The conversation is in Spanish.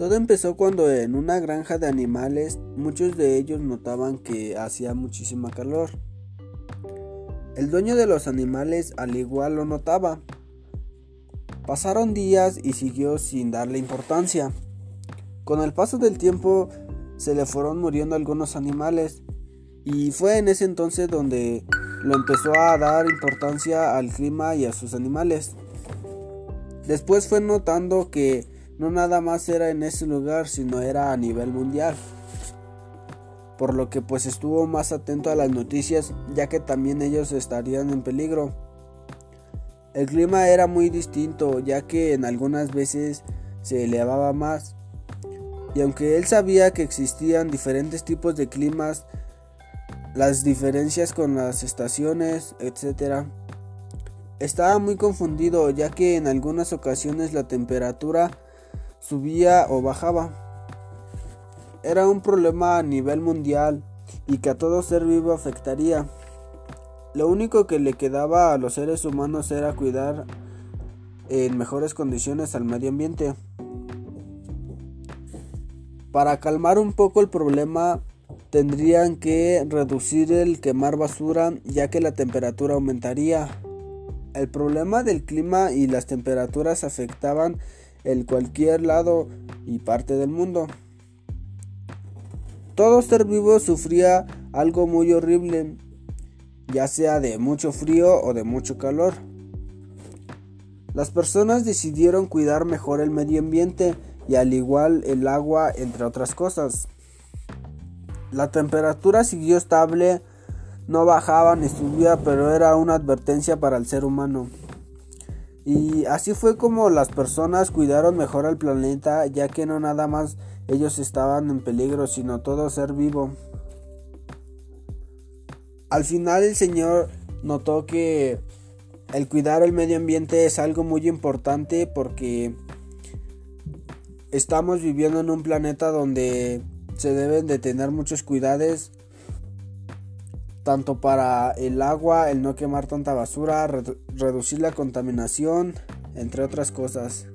Todo empezó cuando en una granja de animales muchos de ellos notaban que hacía muchísima calor. El dueño de los animales al igual lo notaba. Pasaron días y siguió sin darle importancia. Con el paso del tiempo se le fueron muriendo algunos animales y fue en ese entonces donde lo empezó a dar importancia al clima y a sus animales. Después fue notando que no nada más era en ese lugar, sino era a nivel mundial. Por lo que pues estuvo más atento a las noticias, ya que también ellos estarían en peligro. El clima era muy distinto, ya que en algunas veces se elevaba más. Y aunque él sabía que existían diferentes tipos de climas, las diferencias con las estaciones, etc., estaba muy confundido ya que en algunas ocasiones la temperatura subía o bajaba. Era un problema a nivel mundial y que a todo ser vivo afectaría. Lo único que le quedaba a los seres humanos era cuidar en mejores condiciones al medio ambiente. Para calmar un poco el problema tendrían que reducir el quemar basura ya que la temperatura aumentaría. El problema del clima y las temperaturas afectaban en cualquier lado y parte del mundo. Todo ser vivo sufría algo muy horrible, ya sea de mucho frío o de mucho calor. Las personas decidieron cuidar mejor el medio ambiente y al igual el agua entre otras cosas. La temperatura siguió estable no bajaba ni subía, pero era una advertencia para el ser humano. Y así fue como las personas cuidaron mejor al planeta, ya que no nada más ellos estaban en peligro, sino todo ser vivo. Al final el Señor notó que el cuidar el medio ambiente es algo muy importante porque estamos viviendo en un planeta donde se deben de tener muchos cuidados tanto para el agua, el no quemar tanta basura, reducir la contaminación, entre otras cosas.